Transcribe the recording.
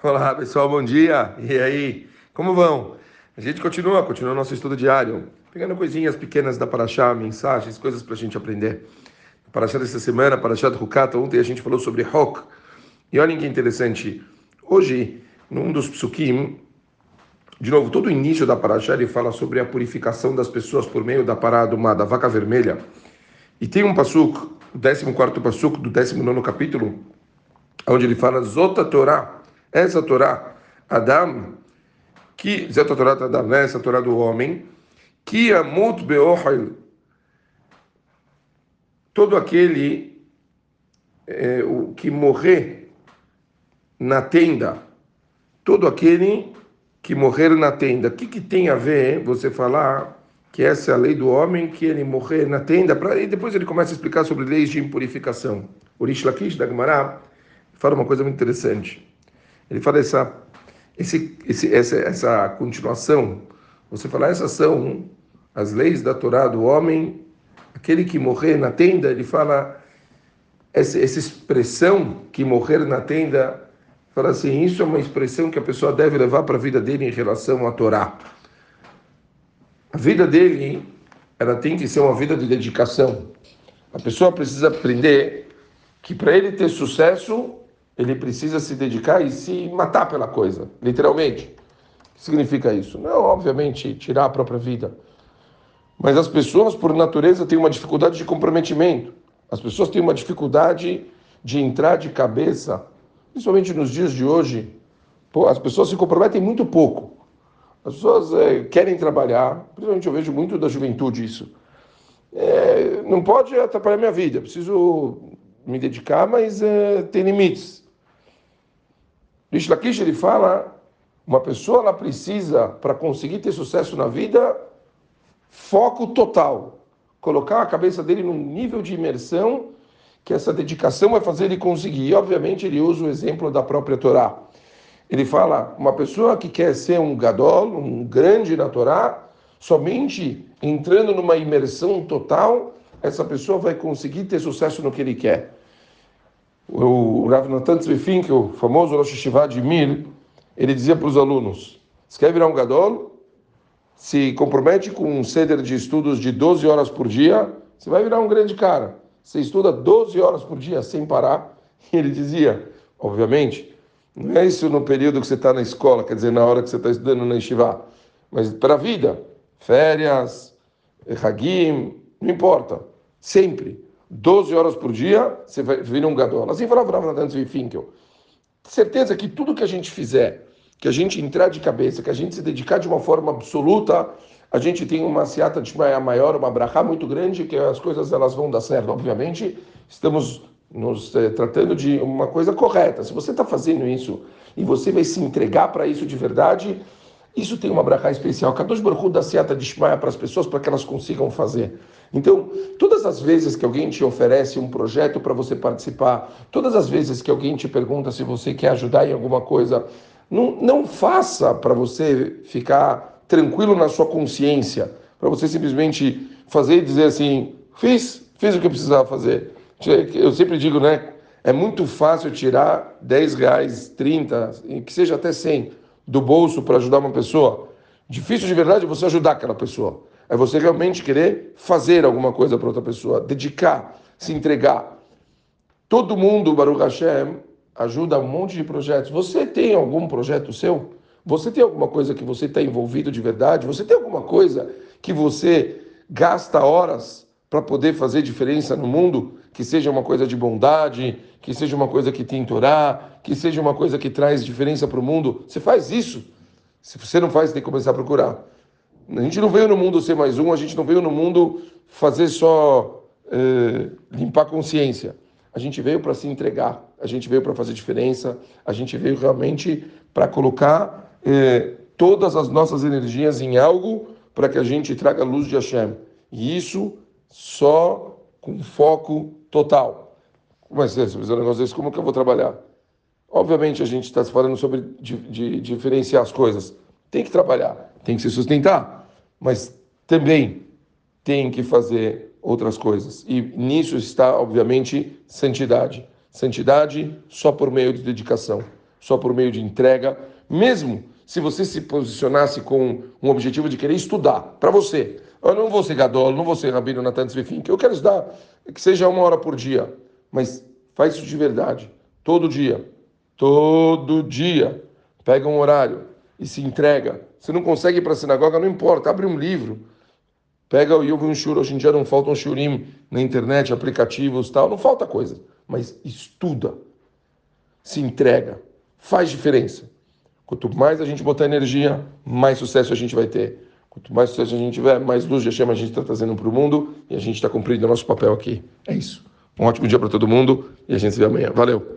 Olá pessoal, bom dia! E aí, como vão? A gente continua, continua nosso estudo diário, pegando coisinhas pequenas da Paraxá, mensagens, coisas para a gente aprender. Paraxá dessa semana, Paraxá do Hukata, ontem a gente falou sobre Hok. E olhem que interessante, hoje, num dos psukim, de novo, todo o início da Paraxá ele fala sobre a purificação das pessoas por meio da parada uma, da vaca vermelha. E tem um pasuk, o 14 pasuk do 19 capítulo, onde ele fala Zota Torá, essa Torá, Adam, que, Zeta Torá Adam, né? essa Torá do homem, que amut beohel, todo aquele é, o que morrer na tenda, todo aquele que morrer na tenda. O que, que tem a ver você falar que essa é a lei do homem, que ele morrer na tenda? Pra, e depois ele começa a explicar sobre leis de impurificação. Urish Lakish da Gemara fala uma coisa muito interessante. Ele fala essa, esse, esse, essa, essa continuação. Você fala, essas são as leis da Torá do homem, aquele que morrer na tenda, ele fala, essa, essa expressão que morrer na tenda, fala assim, isso é uma expressão que a pessoa deve levar para a vida dele em relação à Torá. A vida dele, ela tem que ser uma vida de dedicação. A pessoa precisa aprender que para ele ter sucesso, ele precisa se dedicar e se matar pela coisa, literalmente. O que significa isso? Não, obviamente, tirar a própria vida. Mas as pessoas, por natureza, têm uma dificuldade de comprometimento. As pessoas têm uma dificuldade de entrar de cabeça, principalmente nos dias de hoje. Pô, as pessoas se comprometem muito pouco. As pessoas é, querem trabalhar, principalmente eu vejo muito da juventude isso. É, não pode atrapalhar minha vida, preciso me dedicar, mas é, tem limites. Rish Lakish ele fala, uma pessoa ela precisa, para conseguir ter sucesso na vida, foco total. Colocar a cabeça dele num nível de imersão que essa dedicação vai fazer ele conseguir. E, obviamente, ele usa o exemplo da própria Torá. Ele fala, uma pessoa que quer ser um gadol, um grande na Torá, somente entrando numa imersão total, essa pessoa vai conseguir ter sucesso no que ele quer o Rav Natan Tzvifin, o famoso Rosh Hashivá de Mir, ele dizia para os alunos, se quer virar um gadol, se compromete com um ceder de estudos de 12 horas por dia, você vai virar um grande cara. Você estuda 12 horas por dia sem parar. E ele dizia, obviamente, não é isso no período que você está na escola, quer dizer, na hora que você está estudando na Yeshiva, mas para a vida, férias, hagim, não importa, sempre. 12 horas por dia, você vai vir um gadol. Assim falava Rav Natan Finkel. Certeza que tudo que a gente fizer, que a gente entrar de cabeça, que a gente se dedicar de uma forma absoluta, a gente tem uma seata de maior, uma brachá muito grande, que as coisas elas vão dar certo. Obviamente, estamos nos eh, tratando de uma coisa correta. Se você está fazendo isso e você vai se entregar para isso de verdade, isso tem uma brachá especial. Kadosh Baruch dá seata de Shmaia para as pessoas para que elas consigam fazer. Então, todas as vezes que alguém te oferece um projeto para você participar, todas as vezes que alguém te pergunta se você quer ajudar em alguma coisa, não, não faça para você ficar tranquilo na sua consciência, para você simplesmente fazer e dizer assim: fiz, fiz o que eu precisava fazer. Eu sempre digo, né? É muito fácil tirar 10 reais, 30, que seja até 100 do bolso para ajudar uma pessoa. Difícil de verdade é você ajudar aquela pessoa. É você realmente querer fazer alguma coisa para outra pessoa, dedicar, se entregar. Todo mundo, Baruch Hashem, ajuda um monte de projetos. Você tem algum projeto seu? Você tem alguma coisa que você está envolvido de verdade? Você tem alguma coisa que você gasta horas para poder fazer diferença no mundo? Que seja uma coisa de bondade, que seja uma coisa que tem Torá, que seja uma coisa que traz diferença para o mundo. Você faz isso? Se você não faz, tem que começar a procurar. A gente não veio no mundo ser mais um, a gente não veio no mundo fazer só é, limpar a consciência. A gente veio para se entregar, a gente veio para fazer diferença, a gente veio realmente para colocar é, todas as nossas energias em algo para que a gente traga a luz de Hashem. E isso só com foco total. Mas é, se fizer um negócio desse, como que eu vou trabalhar? Obviamente a gente está falando sobre de, diferenciar as coisas. Tem que trabalhar, tem que se sustentar mas também tem que fazer outras coisas. E nisso está, obviamente, santidade. Santidade só por meio de dedicação. só por meio de entrega, mesmo se você se posicionasse com um objetivo de querer estudar para você. Eu não vou ser gadol, não vou ser rabino Natan Tzvifim, que eu quero estudar, que seja uma hora por dia, mas faz isso de verdade, todo dia, todo dia. Pega um horário e se entrega. Se não consegue ir para a sinagoga, não importa, abre um livro. Pega o um shur, hoje em dia não faltam shurim na internet, aplicativos, tal, não falta coisa, mas estuda, se entrega, faz diferença. Quanto mais a gente botar energia, mais sucesso a gente vai ter. Quanto mais sucesso a gente tiver, mais luz de chama a gente está trazendo para o mundo e a gente está cumprindo o nosso papel aqui. É isso. Um ótimo dia para todo mundo e a gente se vê amanhã. Valeu!